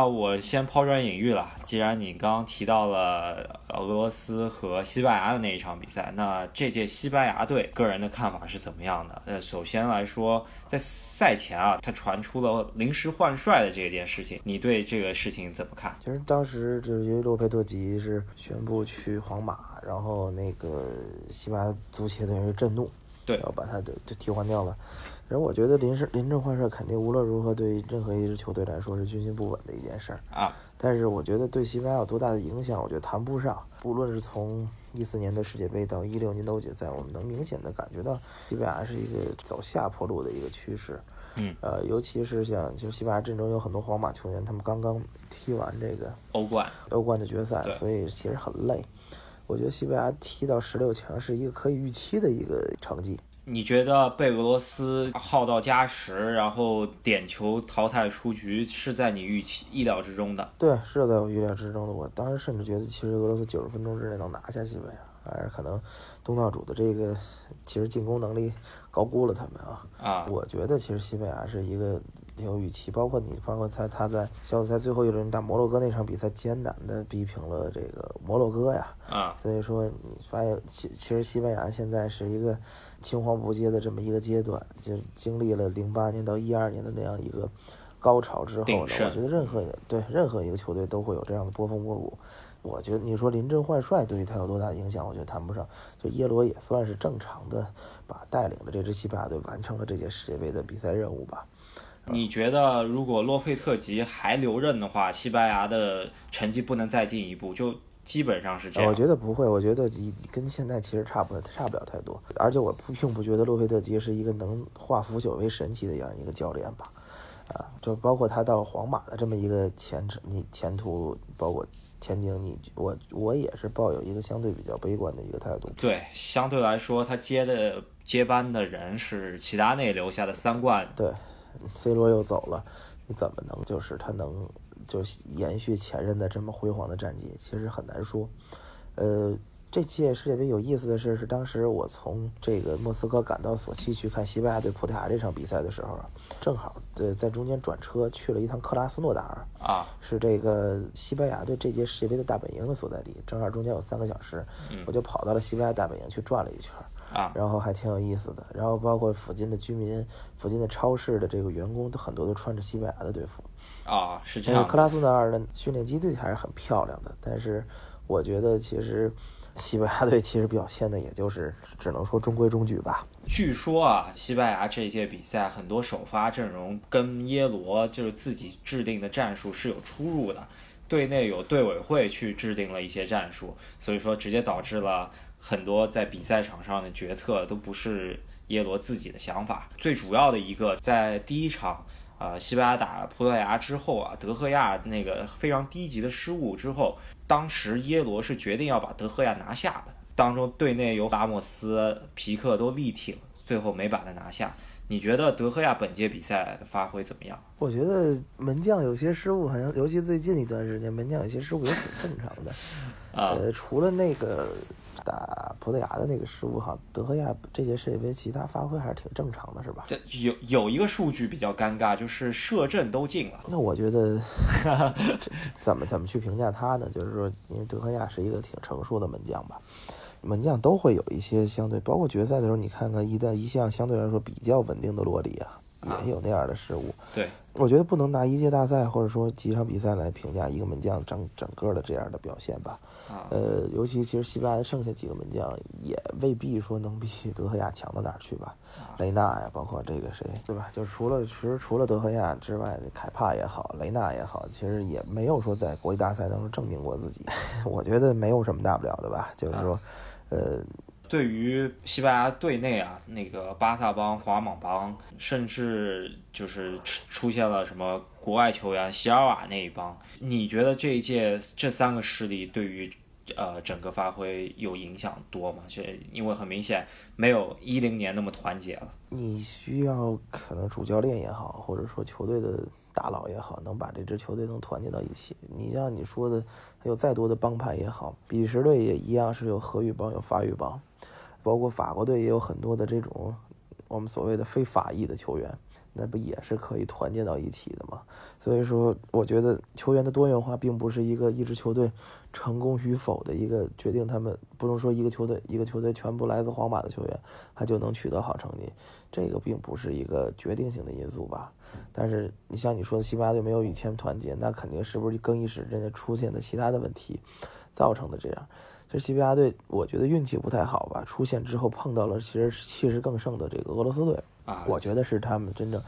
啊，我先抛砖引玉了。既然你刚刚提到了俄罗斯和西班牙的那一场比赛，那这届西班牙队个人的看法是怎么样的？呃，首先来说，在赛前啊，他传出了临时换帅的这件事情，你对这个事情怎么看？其实当时就是因为洛佩特吉是宣布去皇马，然后那个西班牙足协等于是震怒，对，要把他的就替换掉了。然后我觉得临时临阵换帅肯定无论如何对任何一支球队来说是军心不稳的一件事儿啊。但是我觉得对西班牙有多大的影响，我觉得谈不上。不论是从一四年的世界杯到一六年的欧锦赛，我们能明显的感觉到西班牙是一个走下坡路的一个趋势。嗯，呃，尤其是像就西班牙阵中有很多皇马球员，他们刚刚踢完这个欧冠欧冠的决赛，所以其实很累。我觉得西班牙踢到十六强是一个可以预期的一个成绩。你觉得被俄罗斯耗到加时，然后点球淘汰出局，是在你预期意料之中的？对，是在我预料之中的。我当时甚至觉得，其实俄罗斯九十分钟之内能拿下西班牙，还是可能东道主的这个其实进攻能力高估了他们啊。啊，我觉得其实西班牙是一个。挺有预期，包括你，包括他，他在小组赛最后一轮打摩洛哥那场比赛，艰难的逼平了这个摩洛哥呀。啊，所以说你发现，其其实西班牙现在是一个青黄不接的这么一个阶段，就经历了零八年到一二年的那样一个高潮之后呢，我觉得任何对任何一个球队都会有这样的波峰波谷。我觉得你说临阵换帅对于他有多大影响，我觉得谈不上。就耶罗也算是正常的把带领着这支西班牙队完成了这届世界杯的比赛任务吧。你觉得如果洛佩特吉还留任的话，西班牙的成绩不能再进一步，就基本上是这样。我觉得不会，我觉得跟现在其实差不差不了太多。而且我并不觉得洛佩特吉是一个能化腐朽为神奇的这样一个教练吧？啊，就包括他到皇马的这么一个前程，你前途包括前景，你我我也是抱有一个相对比较悲观的一个态度。对，相对来说，他接的接班的人是齐达内留下的三冠。对。C 罗又走了，你怎么能就是他能就延续前任的这么辉煌的战绩？其实很难说。呃，这届世界杯有意思的是，是当时我从这个莫斯科赶到索契去看西班牙对葡萄牙这场比赛的时候，正好呃在中间转车去了一趟克拉斯诺达尔啊，是这个西班牙队这届世界杯的大本营的所在地，正好中间有三个小时，我就跑到了西班牙大本营去转了一圈。啊，然后还挺有意思的，然后包括附近的居民、附近的超市的这个员工，都很多都穿着西班牙的队服。啊，是这样。克拉斯纳尔的训练基地还是很漂亮的，但是我觉得其实西班牙队其实表现的也就是只能说中规中矩吧。据说啊，西班牙这届比赛很多首发阵容跟耶罗就是自己制定的战术是有出入的，队内有队委会去制定了一些战术，所以说直接导致了。很多在比赛场上的决策都不是耶罗自己的想法。最主要的一个，在第一场，呃，西班牙打葡萄牙之后啊，德赫亚那个非常低级的失误之后，当时耶罗是决定要把德赫亚拿下的。当中队内有拉莫斯、皮克都力挺，最后没把他拿下。你觉得德赫亚本届比赛的发挥怎么样？我觉得门将有些失误，好像尤其最近一段时间，门将有些失误也挺正常的。啊，呃，除了那个。打葡萄牙的那个失误哈，德赫亚这届世界杯其他发挥还是挺正常的，是吧？这有有一个数据比较尴尬，就是射正都进了。那我觉得 怎么怎么去评价他呢？就是说，因为德赫亚是一个挺成熟的门将吧，门将都会有一些相对，包括决赛的时候，你看看一旦一项相对来说比较稳定的洛里啊。也有那样的失误，对，我觉得不能拿一届大赛或者说几场比赛来评价一个门将整整个的这样的表现吧。呃，尤其其实西班牙剩下几个门将也未必说能比德赫亚强到哪儿去吧。雷纳呀，包括这个谁，对吧？就除了其实除了德赫亚之外，凯帕也好，雷纳也好，其实也没有说在国际大赛当中证明过自己。我觉得没有什么大不了的吧，就是说，呃。对于西班牙队内啊，那个巴萨帮、皇马帮，甚至就是出现了什么国外球员席尔瓦那一帮，你觉得这一届这三个势力对于呃整个发挥有影响多吗？就因为很明显没有一零年那么团结了。你需要可能主教练也好，或者说球队的大佬也好，能把这支球队能团结到一起。你像你说的，有再多的帮派也好，比利时队也一样是有荷语帮有法语帮。包括法国队也有很多的这种我们所谓的非法裔的球员，那不也是可以团结到一起的吗？所以说，我觉得球员的多元化并不是一个一支球队成功与否的一个决定。他们不能说一个球队一个球队全部来自皇马的球员，他就能取得好成绩，这个并不是一个决定性的因素吧。但是你像你说的，西班牙队没有以前团结，那肯定是不是更衣室人家出现的其他的问题造成的这样。这西班牙队，我觉得运气不太好吧？出现之后碰到了其实气势更盛的这个俄罗斯队啊，我觉得是他们真正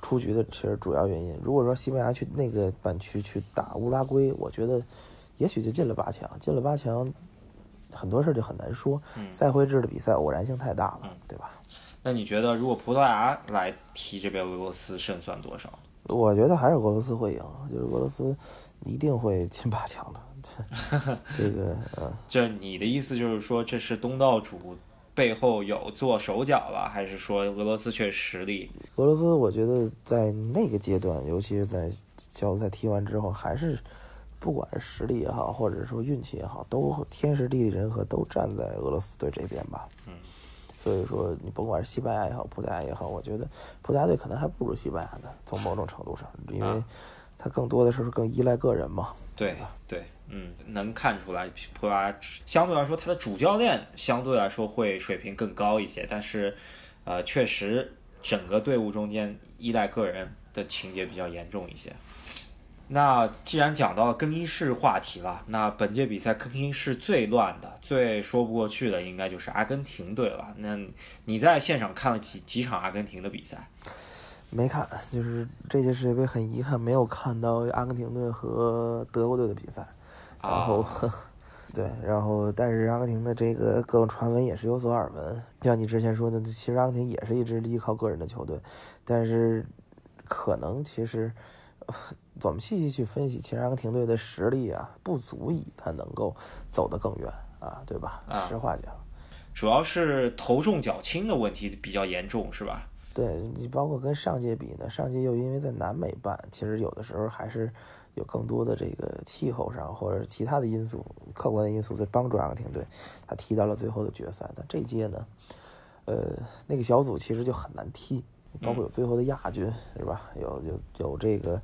出局的其实主要原因。如果说西班牙去那个半区去打乌拉圭，我觉得也许就进了八强，进了八强，很多事就很难说。赛会制的比赛偶然性太大了，对吧？那你觉得如果葡萄牙来踢这边俄罗斯，胜算多少？我觉得还是俄罗斯会赢，就是俄罗斯一定会进八强的。这个，嗯，这你的意思就是说，这是东道主背后有做手脚了，还是说俄罗斯确实力？俄罗斯，我觉得在那个阶段，尤其是在小组赛踢完之后，还是不管是实力也好，或者说运气也好，都天时地利人和都站在俄罗斯队这边吧。嗯，所以说你甭管是西班牙也好，葡萄牙也好，我觉得葡萄牙队可能还不如西班牙呢，从某种程度上，因为他更多的是更依赖个人嘛。对对。嗯，能看出来，葡萄牙相对来说，他的主教练相对来说会水平更高一些，但是，呃，确实整个队伍中间依赖个人的情节比较严重一些。那既然讲到更衣室话题了，那本届比赛更衣室最乱的、最说不过去的，应该就是阿根廷队了。那你在现场看了几几场阿根廷的比赛？没看，就是这届世界杯很遗憾没有看到阿根廷队和德国队的比赛。然后，对，然后，但是阿根廷的这个各种传闻也是有所耳闻，像你之前说的，其实阿根廷也是一支依靠个人的球队，但是可能其实 我们细细去分析，其实阿根廷队的实力啊，不足以他能够走得更远啊，对吧？实话讲，主要是头重脚轻的问题比较严重，是吧？对你包括跟上届比呢，上届又因为在南美办，其实有的时候还是。有更多的这个气候上或者其他的因素、客观的因素在帮助阿根廷队，他踢到了最后的决赛。但这届呢，呃，那个小组其实就很难踢，包括有最后的亚军，是吧？有有有这个，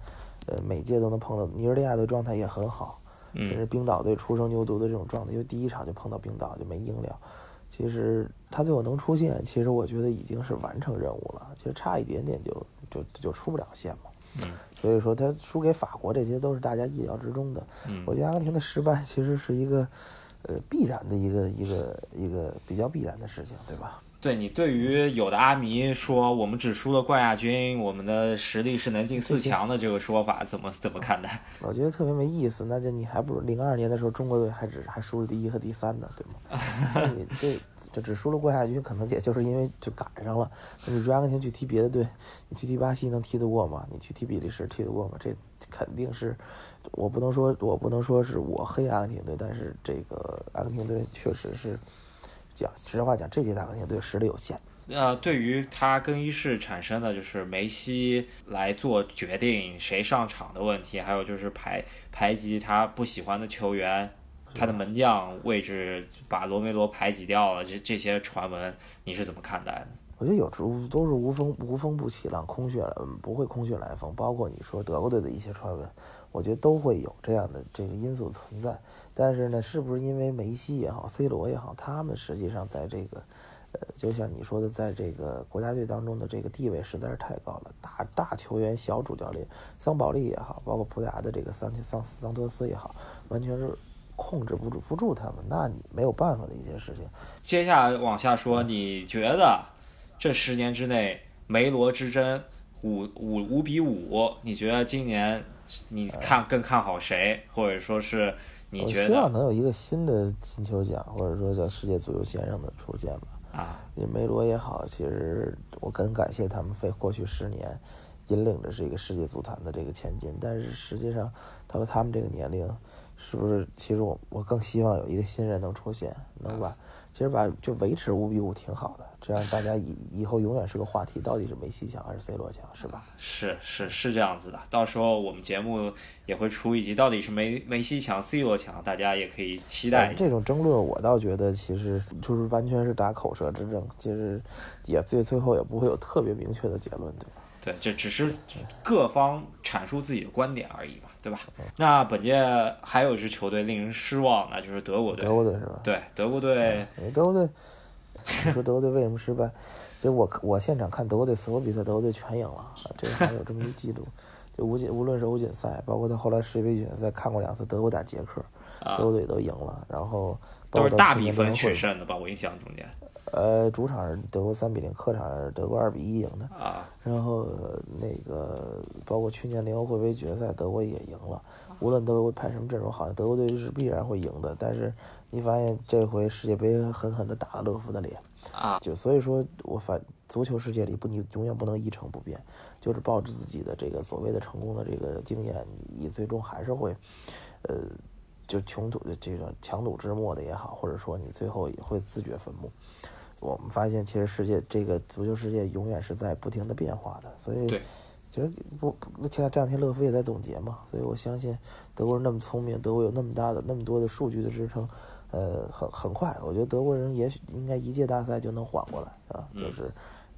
呃，每届都能碰到尼日利亚的状态也很好，甚至冰岛队初生牛犊的这种状态，因为第一场就碰到冰岛就没赢了。其实他最后能出线，其实我觉得已经是完成任务了。其实差一点点就就就出不了线嘛。嗯。所以说他输给法国，这些都是大家意料之中的。我觉得阿根廷的失败其实是一个，呃，必然的一个一个一个比较必然的事情，对吧？对你对于有的阿迷说我们只输了冠亚军，我们的实力是能进四强的这个说法，怎么怎么看待？我觉得特别没意思。那就你还不如零二年的时候中国队还只还输了第一和第三呢，对吗？那你这。就只输了冠亚军，可能也就是因为就赶上了。你说阿根廷去踢别的队，你去踢巴西能踢得过吗？你去踢比利时踢得过吗？这肯定是，我不能说，我不能说是我黑阿根廷队，但是这个阿根廷队确实是讲实话讲，这届阿根廷队实力有限。呃，对于他更衣室产生的就是梅西来做决定谁上场的问题，还有就是排排挤他不喜欢的球员。他的门将位置把罗梅罗排挤掉了，这这些传闻你是怎么看待的？我觉得有无都是无风无风不起浪，空穴来不会空穴来风。包括你说德国队的一些传闻，我觉得都会有这样的这个因素存在。但是呢，是不是因为梅西也好，C 罗也好，他们实际上在这个呃，就像你说的，在这个国家队当中的这个地位实在是太高了，大大球员、小主教练，桑保利也好，包括葡萄牙的这个桑桑桑托斯也好，完全是。控制不住不住他们，那你没有办法的一件事情。接下来往下说，你觉得这十年之内梅罗之争五五五比五，你觉得今年你看更看好谁，或者说是你觉得？希望能有一个新的金球奖，或者说叫世界足球先生的出现吧。啊，梅罗也好，其实我很感谢他们费过去十年引领着这个世界足坛的这个前进，但是实际上到了他们这个年龄。是不是？其实我我更希望有一个新人能出现，能把其实把就维持五比五挺好的，这样大家以以后永远是个话题，到底是梅西强还是 C 罗强，是吧？是是是这样子的，到时候我们节目也会出一集，到底是梅梅西强 C 罗强，大家也可以期待。这种争论我倒觉得其实就是完全是打口舌之争，其实也最最后也不会有特别明确的结论，对吧？对，这只是各方阐述自己的观点而已嘛，对吧？那本届还有一支球队令人失望，那就是德国队。德国队是吧？对，德国队。德国队，你说德国队为什么失败？其实我我现场看德国队所有比赛，德国队全赢了，这个还有这么一记录。就无锦无论是欧锦赛，包括他后来世界杯决赛看过两次德国打捷克，德国队都赢了，然后都是大比分取胜的吧？我印象中间。呃，主场是德国三比零，客场是德国二比一赢的。啊。然后那个包括去年联合会杯决赛，德国也赢了。无论德国派什么阵容，好像德国队是必然会赢的。但是你发现这回世界杯狠狠地打了勒夫的脸。啊。就所以说，我反足球世界里不，你永远不能一成不变，就是抱着自己的这个所谓的成功的这个经验，你最终还是会，呃，就穷途的这个强弩之末的也好，或者说你最后也会自掘坟墓。我们发现，其实世界这个足球世界永远是在不停的变化的，所以，其实不，前这两天乐福也在总结嘛，所以我相信德国人那么聪明，德国有那么大的那么多的数据的支撑，呃，很很快，我觉得德国人也许应该一届大赛就能缓过来啊，就是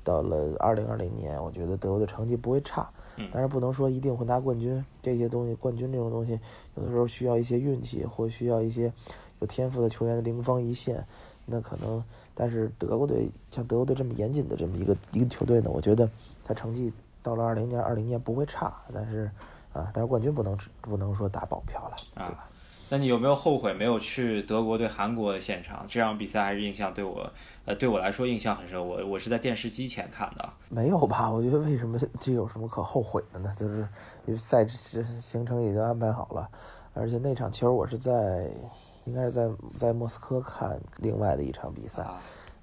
到了二零二零年，我觉得德国的成绩不会差，但是不能说一定会拿冠军，这些东西，冠军这种东西，有的时候需要一些运气，或需要一些有天赋的球员的灵光一现。那可能，但是德国队像德国队这么严谨的这么一个一个球队呢，我觉得他成绩到了二零年、二零年不会差，但是啊，但是冠军不能不能说打保票了，对吧？那你有没有后悔没有去德国对韩国的现场？这场比赛还是印象对我，呃，对我来说印象很深。我我是在电视机前看的。没有吧？我觉得为什么这有什么可后悔的呢？就是赛制行程已经安排好了，而且那场球我是在。应该是在在莫斯科看另外的一场比赛，呃，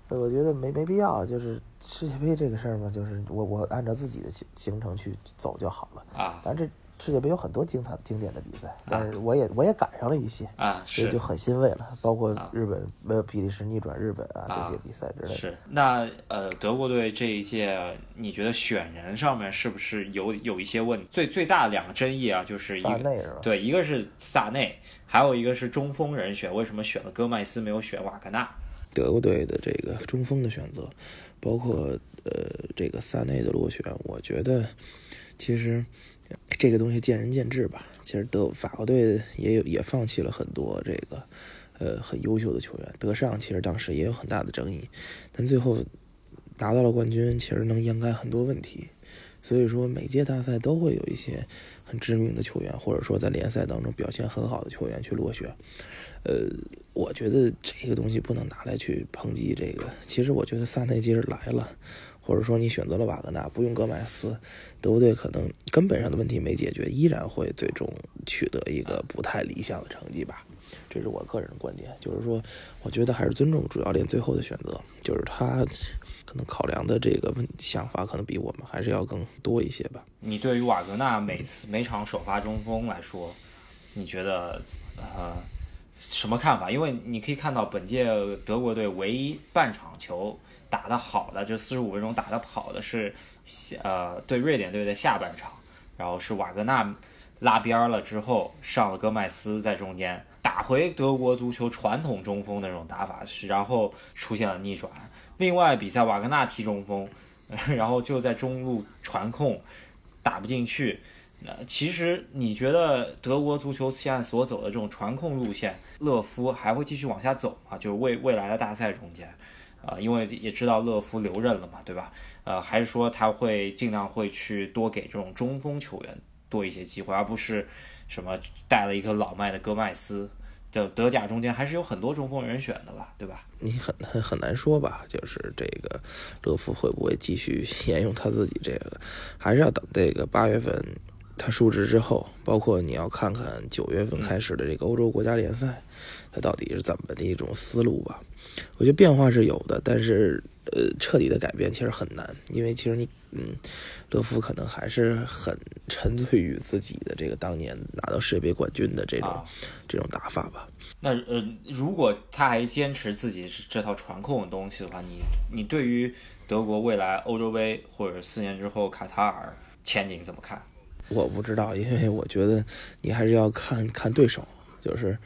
我觉得没没必要，就是世界杯这个事儿嘛，就是我我按照自己的行行程去走就好了啊。但这。世界杯有很多精彩经典的比赛，但是我也我也赶上了一些啊，所以就很欣慰了。包括日本呃比利时逆转日本啊这些比赛之类的。是那呃德国队这一届，你觉得选人上面是不是有有一些问题？最最大的两个争议啊，就是一个对，一个是萨内，还有一个是中锋人选，为什么选了戈麦斯没有选瓦格纳？德国队的这个中锋的选择，包括呃这个萨内的落选，我觉得其实。这个东西见仁见智吧。其实德法国队也有也放弃了很多这个，呃，很优秀的球员。德尚其实当时也有很大的争议，但最后拿到了冠军，其实能掩盖很多问题。所以说，每届大赛都会有一些很知名的球员，或者说在联赛当中表现很好的球员去落选。呃，我觉得这个东西不能拿来去抨击这个。其实我觉得萨内基尔来了。或者说你选择了瓦格纳，不用戈麦斯，德国队可能根本上的问题没解决，依然会最终取得一个不太理想的成绩吧。这是我个人的观点，就是说，我觉得还是尊重主教练最后的选择，就是他可能考量的这个问想法可能比我们还是要更多一些吧。你对于瓦格纳每次每场首发中锋来说，你觉得呃什么看法？因为你可以看到本届德国队唯一半场球。打得好的就四十五分钟打得跑的是下，呃，对瑞典队的下半场，然后是瓦格纳拉边了之后上了戈麦斯在中间打回德国足球传统中锋的那种打法，然后出现了逆转。另外比赛瓦格纳踢中锋，然后就在中路传控打不进去。呃，其实你觉得德国足球现在所走的这种传控路线，勒夫还会继续往下走吗？就是未未来的大赛中间？啊，因为也知道勒夫留任了嘛，对吧？呃，还是说他会尽量会去多给这种中锋球员多一些机会，而不是什么带了一个老迈的戈麦斯。的德甲中间还是有很多中锋人选的吧，对吧？你很很很难说吧，就是这个勒夫会不会继续 沿用他自己这个，还是要等这个八月份他述职之后，包括你要看看九月份开始的这个欧洲国家联赛，他到底是怎么的一种思路吧。我觉得变化是有的，但是呃，彻底的改变其实很难，因为其实你嗯，勒夫可能还是很 沉醉于自己的这个当年拿到世界杯冠军的这种这种打法吧。那呃，如果他还坚持自己这套传控的东西的话，你你对于德国未来欧洲杯或者四年之后卡塔尔前景怎么看？我不知道，因为我觉得你还是要看看对手，就是。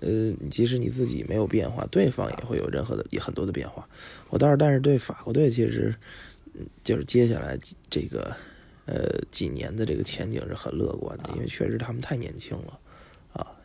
呃，即使你自己没有变化，对方也会有任何的也很多的变化。我倒是，但是对法国队其实，嗯就是接下来这个呃几年的这个前景是很乐观的，因为确实他们太年轻了，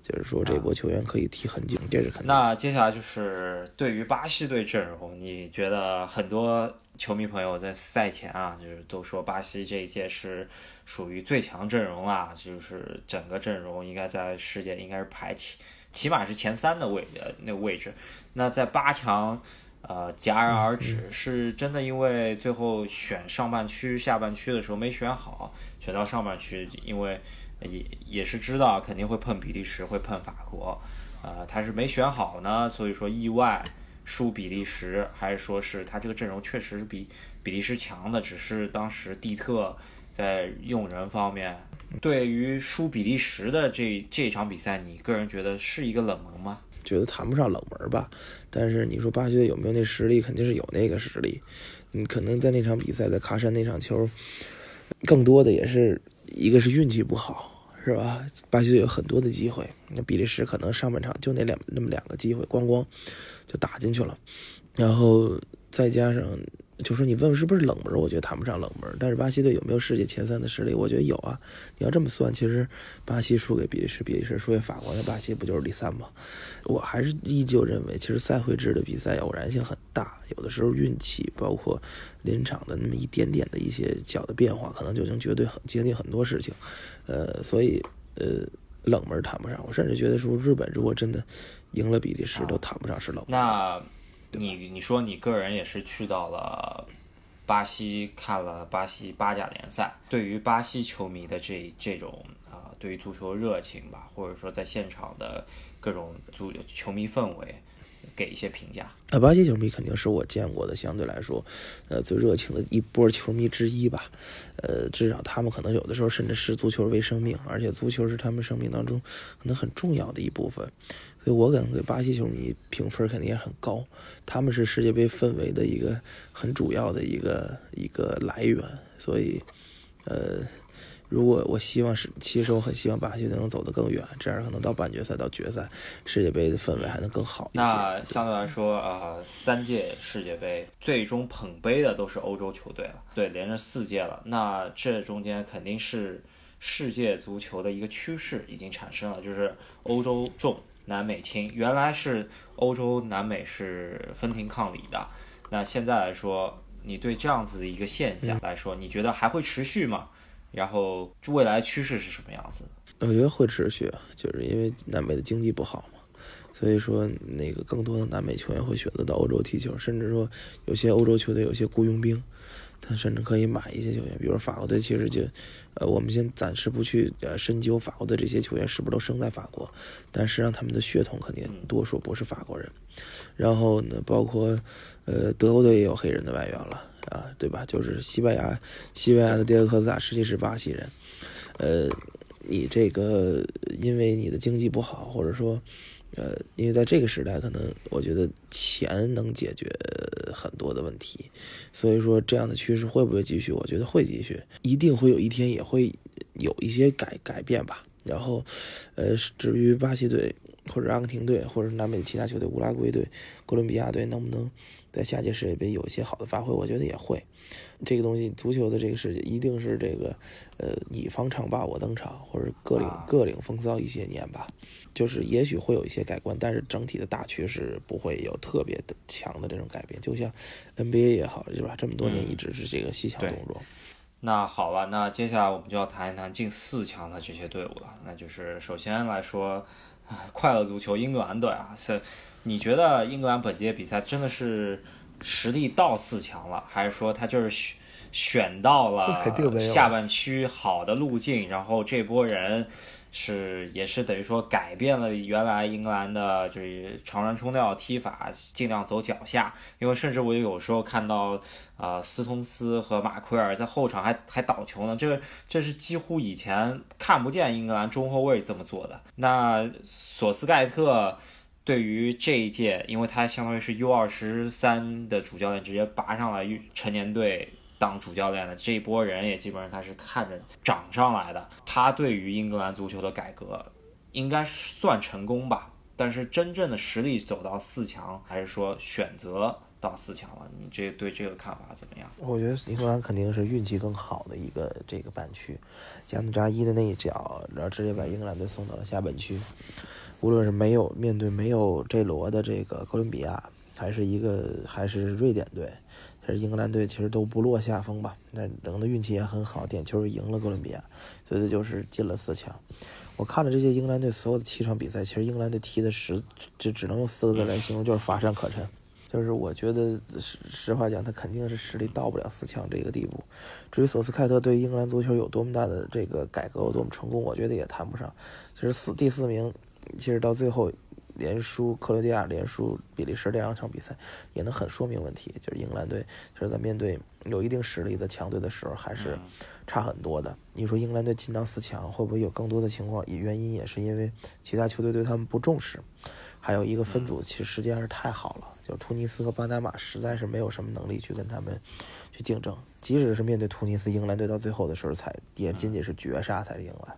就是说这波球员可以踢很久，这是肯定。那接下来就是对于巴西队阵容，你觉得很多球迷朋友在赛前啊，就是都说巴西这一届是属于最强阵容啦，就是整个阵容应该在世界应该是排起起码是前三的位呃那个位置。那在八强。呃，戛然而止，是真的，因为最后选上半区、下半区的时候没选好，选到上半区，因为也也是知道肯定会碰比利时，会碰法国，呃，他是没选好呢，所以说意外输比利时，还是说是他这个阵容确实是比比利时强的，只是当时蒂特在用人方面，对于输比利时的这这场比赛，你个人觉得是一个冷门吗？觉得谈不上冷门吧，但是你说巴西队有没有那实力，肯定是有那个实力。你可能在那场比赛，在喀山那场球，更多的也是一个是运气不好，是吧？巴西队有很多的机会，那比利时可能上半场就那两那么两个机会，咣咣就打进去了，然后再加上。就说你问是不是冷门？我觉得谈不上冷门。但是巴西队有没有世界前三的实力？我觉得有啊。你要这么算，其实巴西输给比利时，比利时输给法国，那巴西不就是第三吗？我还是依旧认为，其实赛会制的比赛偶然性很大，有的时候运气，包括临场的那么一点点的一些小的变化，可能就能绝对很决定很多事情。呃，所以呃，冷门谈不上。我甚至觉得说，日本如果真的赢了比利时，都谈不上是冷门。那。你你说你个人也是去到了巴西看了巴西八甲联赛，对于巴西球迷的这这种啊，对于足球热情吧，或者说在现场的各种足球迷氛围。给一些评价。啊，巴西球迷肯定是我见过的相对来说，呃，最热情的一波球迷之一吧。呃，至少他们可能有的时候甚至视足球为生命，而且足球是他们生命当中可能很重要的一部分。所以我感觉巴西球迷评分肯定也很高。他们是世界杯氛围的一个很主要的一个一个来源。所以，呃。如果我希望是，其实我很希望巴西队能走得更远，这样可能到半决赛、到决赛，世界杯的氛围还能更好一些。那相对来说，呃，三届世界杯最终捧杯的都是欧洲球队了，对，连着四届了。那这中间肯定是世界足球的一个趋势已经产生了，就是欧洲重，南美轻。原来是欧洲、南美是分庭抗礼的，那现在来说，你对这样子的一个现象来说，你觉得还会持续吗？然后，未来趋势是什么样子？我觉得会持续，就是因为南美的经济不好嘛，所以说那个更多的南美球员会选择到欧洲踢球，甚至说有些欧洲球队有些雇佣兵，他甚至可以买一些球员，比如法国队，其实就，呃，我们先暂时不去呃深究法国的这些球员是不是都生在法国，但实际上他们的血统肯定多数不是法国人。然后呢，包括呃德国队也有黑人的外援了。啊，对吧？就是西班牙，西班牙的迭戈科斯塔实际是巴西人。呃，你这个因为你的经济不好，或者说，呃，因为在这个时代，可能我觉得钱能解决很多的问题，所以说这样的趋势会不会继续？我觉得会继续，一定会有一天也会有一些改改变吧。然后，呃，至于巴西队或者阿根廷队，或者南美其他球队，乌拉圭队、哥伦比亚队，能不能？在下届世界杯有一些好的发挥，我觉得也会。这个东西，足球的这个世界一定是这个，呃，你方唱罢我登场，或者各领各领风骚一些年吧。就是也许会有一些改观，但是整体的大趋势不会有特别的强的这种改变。就像 NBA 也好，是吧？这么多年一直是这个西强东弱。那好了，那接下来我们就要谈一谈近四强的这些队伍了。那就是首先来说，快乐足球英格兰队啊，是。你觉得英格兰本届比赛真的是实力到四强了，还是说他就是选选到了下半区好的路径，然后这波人？是，也是等于说改变了原来英格兰的就是长传冲吊踢法，尽量走脚下。因为甚至我有时候看到，呃，斯通斯和马奎尔在后场还还倒球呢，这这是几乎以前看不见英格兰中后卫这么做的。那索斯盖特对于这一届，因为他相当于是 U 二十三的主教练，直接拔上来成年队。当主教练的这一波人也基本上他是看着涨上来的，他对于英格兰足球的改革应该算成功吧。但是真正的实力走到四强，还是说选择到四强了。你这对这个看法怎么样？我觉得英格兰肯定是运气更好的一个这个半区，加努扎伊的那一脚，然后直接把英格兰队送到了下半区。无论是没有面对没有这罗的这个哥伦比亚，还是一个还是瑞典队，英格兰队，其实都不落下风吧。那能的运气也很好，点球赢了哥伦比亚，所以就是进了四强。我看了这些英格兰队所有的七场比赛，其实英格兰队踢的实只只能用四个字来形容，就是乏善可陈。就是我觉得实实话讲，他肯定是实力到不了四强这个地步。至于索斯盖特对英格兰足球有多么大的这个改革有多么成功，我觉得也谈不上。其实四第四名。其实到最后，连输克罗地亚、连输比利时这两场比赛，也能很说明问题。就是英格兰队，就是在面对有一定实力的强队的时候，还是差很多的。你说英格兰队进到四强，会不会有更多的情况？原因也是因为其他球队对他们不重视，还有一个分组其实时间还是太好了。就突尼斯和巴拿马实在是没有什么能力去跟他们去竞争。即使是面对突尼斯，英格兰队到最后的时候才也仅仅是绝杀才赢了。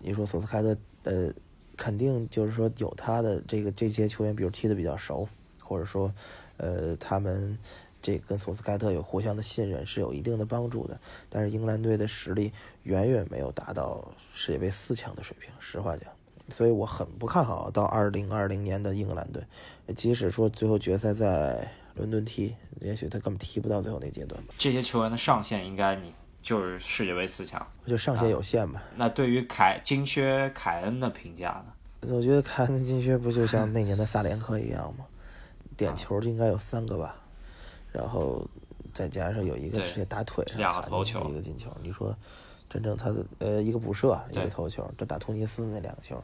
你说索斯开特，呃。肯定就是说有他的这个这些球员，比如踢得比较熟，或者说，呃，他们这跟索斯盖特有互相的信任，是有一定的帮助的。但是英格兰队的实力远远没有达到世界杯四强的水平，实话讲，所以我很不看好到二零二零年的英格兰队。即使说最后决赛在伦敦踢，也许他根本踢不到最后那阶段。这些球员的上限应该你。就是世界杯四强，就上限有限吧。那对于凯金靴凯恩的评价呢？我觉得凯恩的金靴不就像那年的萨连科一样吗？点球应该有三个吧，然后再加上有一个直接打腿上两个头球，一个进球。你说真正他的呃一个补射，一个头球，这打突尼斯那两个球。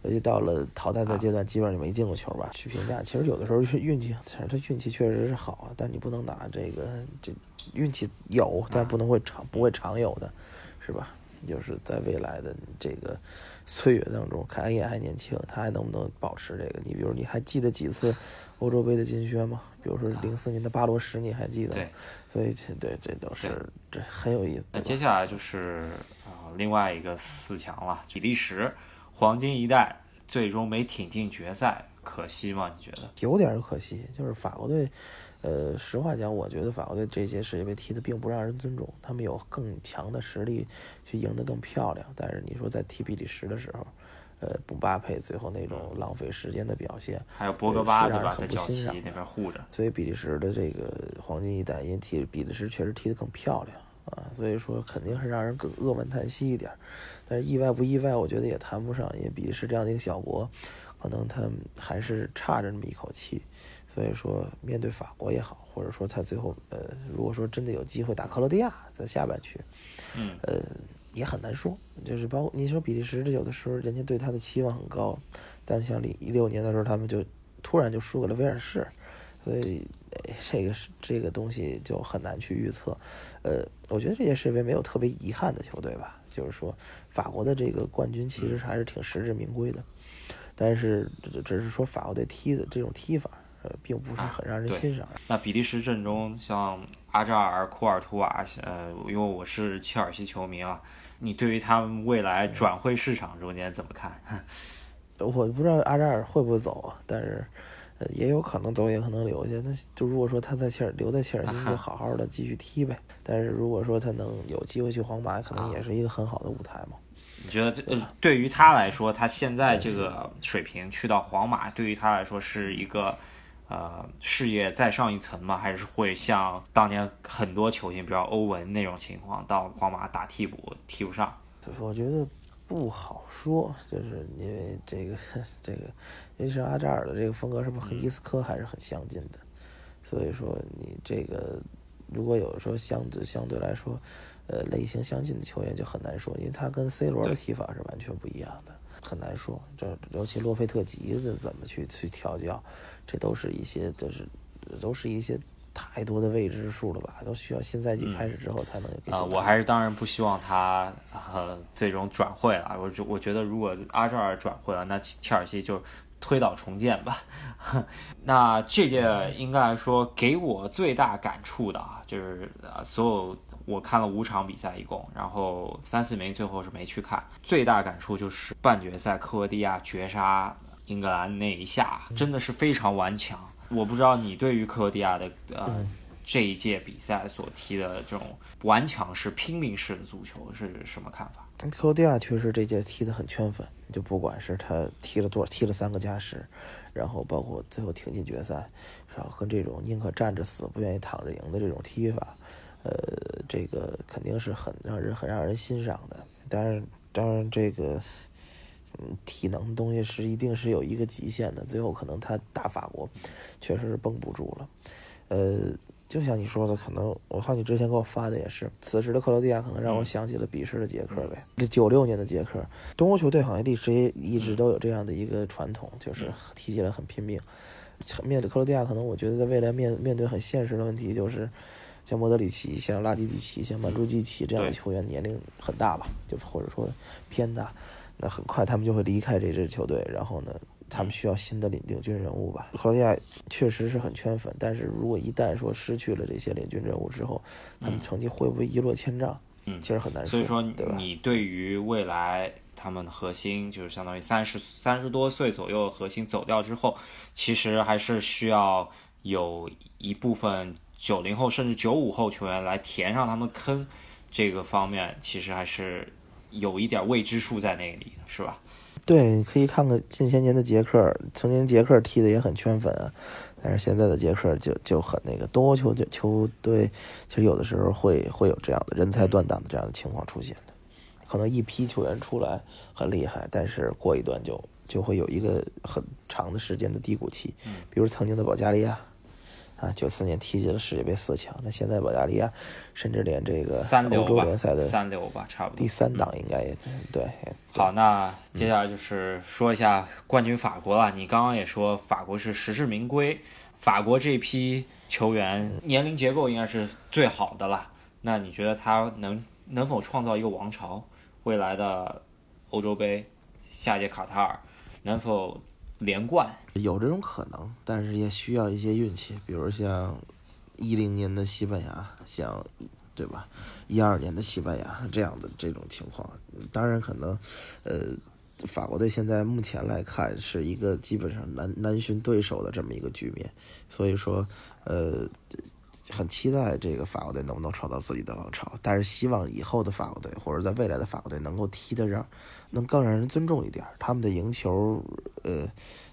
尤其到了淘汰赛阶段，基本上就没进过球吧。去评价，其实有的时候是运气，其实他运气确实是好啊，但你不能拿这个这运气有，但不能会常不会常有的，是吧？就是在未来的这个岁月当中，凯恩也还年轻，他还能不能保持这个？你比如你还记得几次欧洲杯的金靴嘛？比如说零四年的巴罗什，你还记得？对，所以这对这都是这很有意思。那接下来就是啊另外一个四强了，比利时。黄金一代最终没挺进决赛，可惜吗？你觉得有点可惜。就是法国队，呃，实话讲，我觉得法国队这些世界杯踢的并不让人尊重。他们有更强的实力去赢得更漂亮，但是你说在踢比利时的时候，呃，姆巴佩最后那种浪费时间的表现，还有博格巴对吧，在角旗那边护着。所以比利时的这个黄金一代，因为踢比利时确实踢得更漂亮啊，所以说肯定是让人更扼腕叹息一点。但是意外不意外，我觉得也谈不上，因为比利时这样的一个小国，可能他还是差着那么一口气。所以说，面对法国也好，或者说他最后，呃，如果说真的有机会打克罗地亚，在下半区，嗯，呃，也很难说。就是包括你说比利时，这有的时候人家对他的期望很高，但像零一六年的时候，他们就突然就输给了威尔士，所以这个是这个东西就很难去预测。呃，我觉得这届世界杯没有特别遗憾的球队吧。就是说，法国的这个冠军其实还是挺实至名归的，但是只是说法国队踢的这种踢法，呃，并不是很让人欣赏。那比利时阵中像阿扎尔、库尔图瓦，呃，因为我是切尔西球迷啊，你对于他们未来转会市场中间怎么看？我不知道阿扎尔会不会走啊，但是。也有可能走，也可能留下。那就如果说他在切尔留在切尔西，就好好的继续踢呗。但是如果说他能有机会去皇马，可能也是一个很好的舞台嘛。你觉得，呃，对于他来说，他现在这个水平去到皇马，对于他来说是一个呃事业再上一层吗？还是会像当年很多球星，比如欧文那种情况，到皇马打替补踢不上？我觉得。不好说，就是因为这个这个，尤其是阿扎尔的这个风格是不是和伊斯科还是很相近的，所以说你这个如果有时候相对相对来说，呃类型相近的球员就很难说，因为他跟 C 罗的踢法是完全不一样的，很难说。这尤其洛佩特吉子怎么去去调教，这都是一些就是都是一些。太多的未知数了吧，都需要新赛季开始之后才能。啊，我还是当然不希望他呃最终转会了。我觉我觉得如果阿扎尔转会了，那切尔西就推倒重建吧。那这届应该来说给我最大感触的啊，就是呃所有我看了五场比赛一共，然后三四名最后是没去看。最大感触就是半决赛克罗地亚绝杀英格兰那一下，真的是非常顽强。我不知道你对于克罗地亚的呃这一届比赛所踢的这种顽强式、拼命式的足球是什么看法？克罗地亚确实这届踢得很圈粉，就不管是他踢了多少，踢了三个加时，然后包括最后挺进决赛，然后跟这种宁可站着死不愿意躺着赢的这种踢法，呃，这个肯定是很让人很让人欣赏的。当然，当然这个，嗯，体能东西是一定是有一个极限的，最后可能他打法国，确实是绷不住了，呃。就像你说的，可能我看你之前给我发的也是，此时的克罗地亚可能让我想起了彼时的捷克呗。这九六年的捷克，东欧球队好像历史也一直都有这样的一个传统，就是踢起来很拼命。面对克罗地亚，可能我觉得在未来面面对很现实的问题，就是像莫德里奇、像拉蒂蒂奇、像曼朱基奇这样的球员年龄很大吧，就或者说偏大，那很快他们就会离开这支球队，然后呢？他们需要新的领领军人物吧？克罗地亚确实是很圈粉，但是如果一旦说失去了这些领军人物之后，他们成绩会不会一落千丈？嗯，其实很难说。所以说，对吧？你对于未来他们的核心，就是相当于三十三十多岁左右的核心走掉之后，其实还是需要有一部分九零后甚至九五后球员来填上他们坑，这个方面其实还是有一点未知数在那里，是吧？对，你可以看看近些年的捷克，曾经捷克踢的也很圈粉，但是现在的捷克就就很那个东欧球球队，其实有的时候会会有这样的人才断档的这样的情况出现的，可能一批球员出来很厉害，但是过一段就就会有一个很长的时间的低谷期，比如曾经的保加利亚。啊，九四年踢进了世界杯四强，那现在保加利亚甚至连这个欧洲联赛的三流吧，差不多第三档应该也对。好，那接下来就是说一下冠军法国了。你刚刚也说法国是实至名归，法国这批球员年龄结构应该是最好的了。那你觉得他能能否创造一个王朝？未来的欧洲杯，下届卡塔尔能否？连冠有这种可能，但是也需要一些运气，比如像一零年的西班牙，像对吧？一二年的西班牙这样的这种情况，当然可能，呃，法国队现在目前来看是一个基本上难难寻对手的这么一个局面，所以说，呃。很期待这个法国队能不能创造自己的王朝，但是希望以后的法国队或者在未来的法国队能够踢得让，能更让人尊重一点，他们的赢球，呃，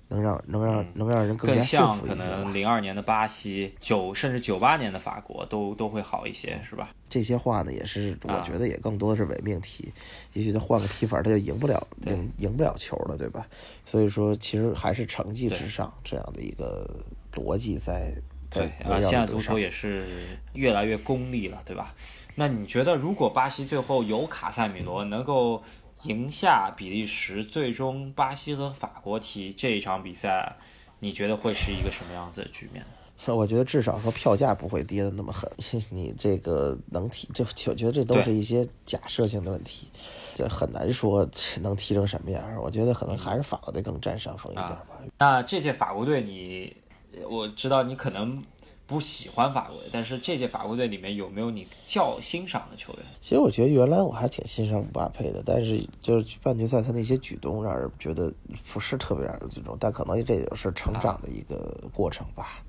能让能让能让人更加幸福一些。可能零二年的巴西，九甚至九八年的法国都都会好一些，是吧？这些话呢，也是我觉得也更多的是伪命题，也许他换个踢法，他就赢不了，赢赢不了球了，对吧？所以说，其实还是成绩至上这样的一个逻辑在。对啊，现在足球也是越来越功利了，对吧？那你觉得，如果巴西最后有卡塞米罗能够赢下比利时，最终巴西和法国踢这一场比赛，你觉得会是一个什么样子的局面？我觉得至少说票价不会跌的那么狠。你这个能踢，这我觉得这都是一些假设性的问题，这很难说能踢成什么样。我觉得可能还是法国队更占上风一点吧。那这届法国队你？我知道你可能不喜欢法国队，但是这届法国队里面有没有你较欣赏的球员？其实我觉得原来我还挺欣赏姆巴佩的，但是就是半决赛他那些举动让人觉得不是特别让人尊重。但可能这也是成长的一个过程吧。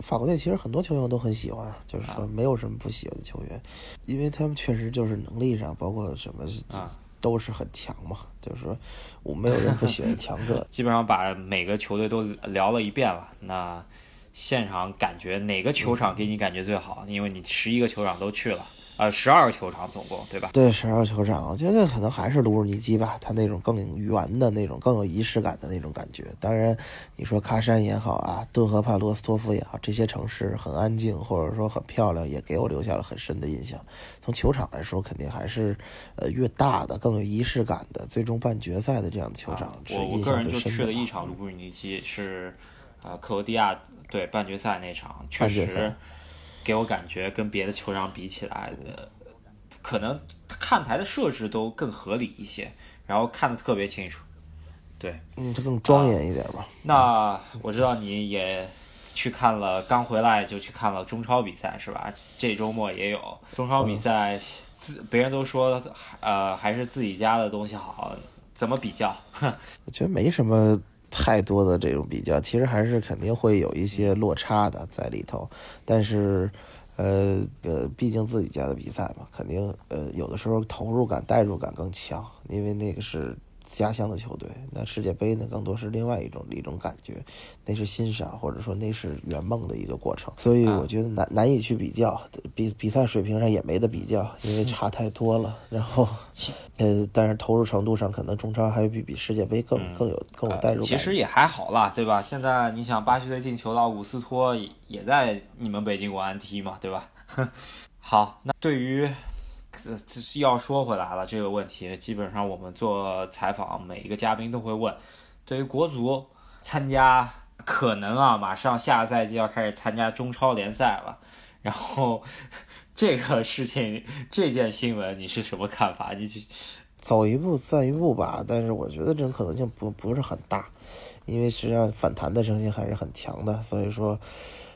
法国队其实很多球员我都很喜欢，就是说没有什么不喜欢的球员，因为他们确实就是能力上，包括什么都是很强嘛。就是说，我没有人不喜欢强者。基本上把每个球队都聊了一遍了。那现场感觉哪个球场给你感觉最好？因为你十一个球场都去了。呃，十二个球场总共，对吧？对，十二个球场，我觉得可能还是卢尔尼基吧，他那种更圆的那种、更有仪式感的那种感觉。当然，你说喀山也好啊，顿河畔罗斯托夫也好，这些城市很安静，或者说很漂亮，也给我留下了很深的印象。从球场来说，肯定还是呃越大的、更有仪式感的最终半决赛的这样的球场是印象最深的。我个人就去了一场卢尔尼基，是啊，克罗地亚对半决赛那场，确实。给我感觉跟别的球场比起来，的，可能看台的设置都更合理一些，然后看的特别清楚。对，嗯，这更庄严一点吧。那我知道你也去看了，刚回来就去看了中超比赛是吧？这周末也有中超比赛，自别人都说，呃，还是自己家的东西好，怎么比较？我觉得没什么。太多的这种比较，其实还是肯定会有一些落差的在里头。但是，呃呃，毕竟自己家的比赛嘛，肯定呃有的时候投入感、代入感更强，因为那个是。家乡的球队，那世界杯呢，更多是另外一种一种感觉，那是欣赏或者说那是圆梦的一个过程，所以我觉得难难以去比较，比比赛水平上也没得比较，因为差太多了。然后，呃，但是投入程度上，可能中超还比比世界杯更更有更有代入感。其实也还好啦，对吧？现在你想，巴西队进球了，伍斯托也在你们北京国安踢嘛，对吧？好，那对于。这这是要说回来了，这个问题基本上我们做采访，每一个嘉宾都会问。对于国足参加，可能啊，马上下赛季要开始参加中超联赛了。然后这个事情，这件新闻你是什么看法？你去走一步算一步吧，但是我觉得这种可能性不不是很大，因为实际上反弹的声音还是很强的，所以说。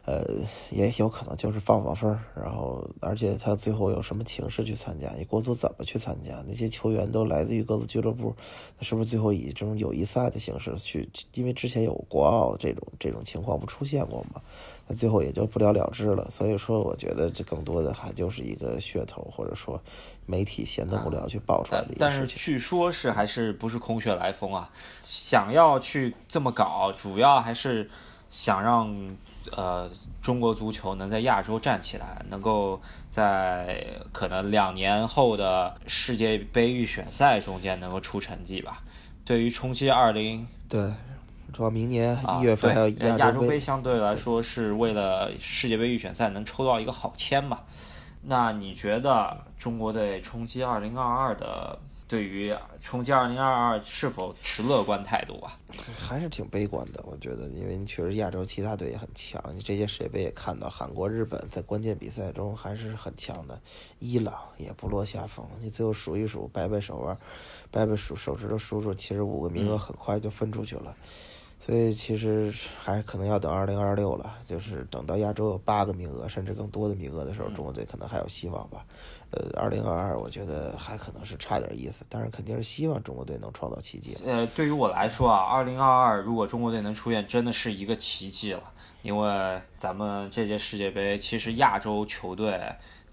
呃，也有可能就是放放风然后而且他最后有什么情势去参加？你国足怎么去参加？那些球员都来自于各自俱乐部，那是不是最后以这种友谊赛的形式去？因为之前有国奥这种这种情况不出现过吗？那最后也就不了了之了。所以说，我觉得这更多的还就是一个噱头，或者说媒体闲得无聊去爆出来的一个事情。但是据说是还是不是空穴来风啊？想要去这么搞，主要还是想让。呃，中国足球能在亚洲站起来，能够在可能两年后的世界杯预选赛中间能够出成绩吧。对于冲击二零，对，主要明年一月份还有亚洲杯，相对来说是为了世界杯预选赛能抽到一个好签吧。那你觉得中国队冲击二零二二的？对于冲击二零二二是否持乐观态度啊？还是挺悲观的，我觉得，因为你确实亚洲其他队也很强，你这些世界杯也看到，韩国、日本在关键比赛中还是很强的，伊朗也不落下风。你最后数一数，掰掰手腕，掰掰数手指头数数，其实五个名额很快就分出去了。所以其实还可能要等二零二六了，就是等到亚洲有八个名额甚至更多的名额的时候，中国队可能还有希望吧。呃，二零二二我觉得还可能是差点意思，但是肯定是希望中国队能创造奇迹。呃，对于我来说啊，二零二二如果中国队能出现，真的是一个奇迹了，因为咱们这届世界杯其实亚洲球队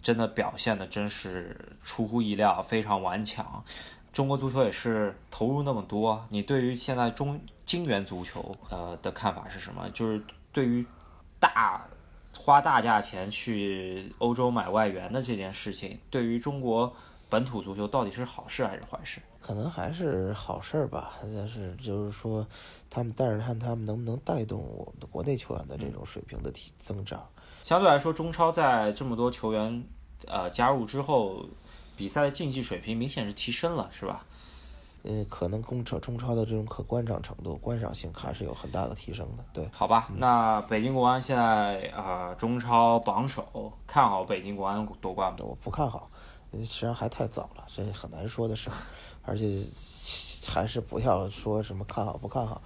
真的表现的真是出乎意料，非常顽强。中国足球也是投入那么多，你对于现在中金元足球呃的看法是什么？就是对于大花大价钱去欧洲买外援的这件事情，对于中国本土足球到底是好事还是坏事？可能还是好事吧，但是就是说他们，但是看他们能不能带动我们的国内球员的这种水平的提增长。相对来说，中超在这么多球员呃加入之后。比赛的竞技水平明显是提升了，是吧？嗯，可能中超中超的这种可观赏程度、观赏性还是有很大的提升的。对，好吧，那北京国安现在啊，中超榜首，看好北京国安夺冠吗？我不看好，实际上还太早了，这很难说的事儿，而且还是不要说什么看好不看好。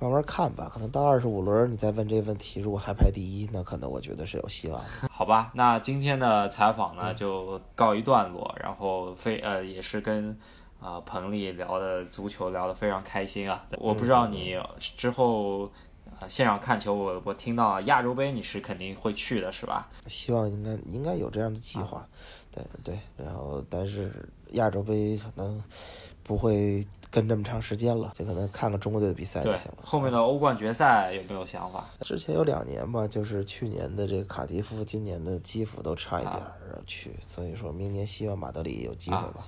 慢慢看吧，可能到二十五轮你再问这个问题，如果还排第一，那可能我觉得是有希望。好吧，那今天的采访呢就告一段落，然后非呃也是跟啊彭丽聊的足球聊得非常开心啊。我不知道你之后啊现场看球，我我听到亚洲杯你是肯定会去的是吧？希望应该应该有这样的计划，对对。然后但是亚洲杯可能不会。跟这么长时间了，就可能看看中国队的比赛就行了。后面的欧冠决赛有没有想法？之前有两年吧，就是去年的这个卡迪夫，今年的基辅都差一点去，所以说明年希望马德里有机会吧。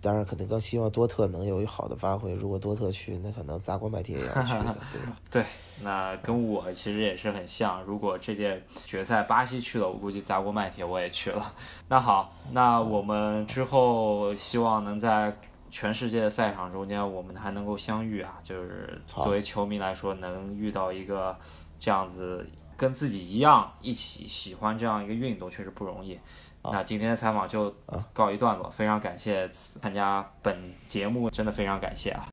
当然，肯定更希望多特能有一好的发挥。如果多特去，那可能砸锅卖铁也要去的，对吧？对，那跟我其实也是很像。如果这届决赛巴西去了，我估计砸锅卖铁我也去了。那好，那我们之后希望能在。全世界的赛场中间，我们还能够相遇啊！就是作为球迷来说，能遇到一个这样子跟自己一样一起喜欢这样一个运动，确实不容易。那今天的采访就告一段落，非常感谢参加本节目，真的非常感谢啊！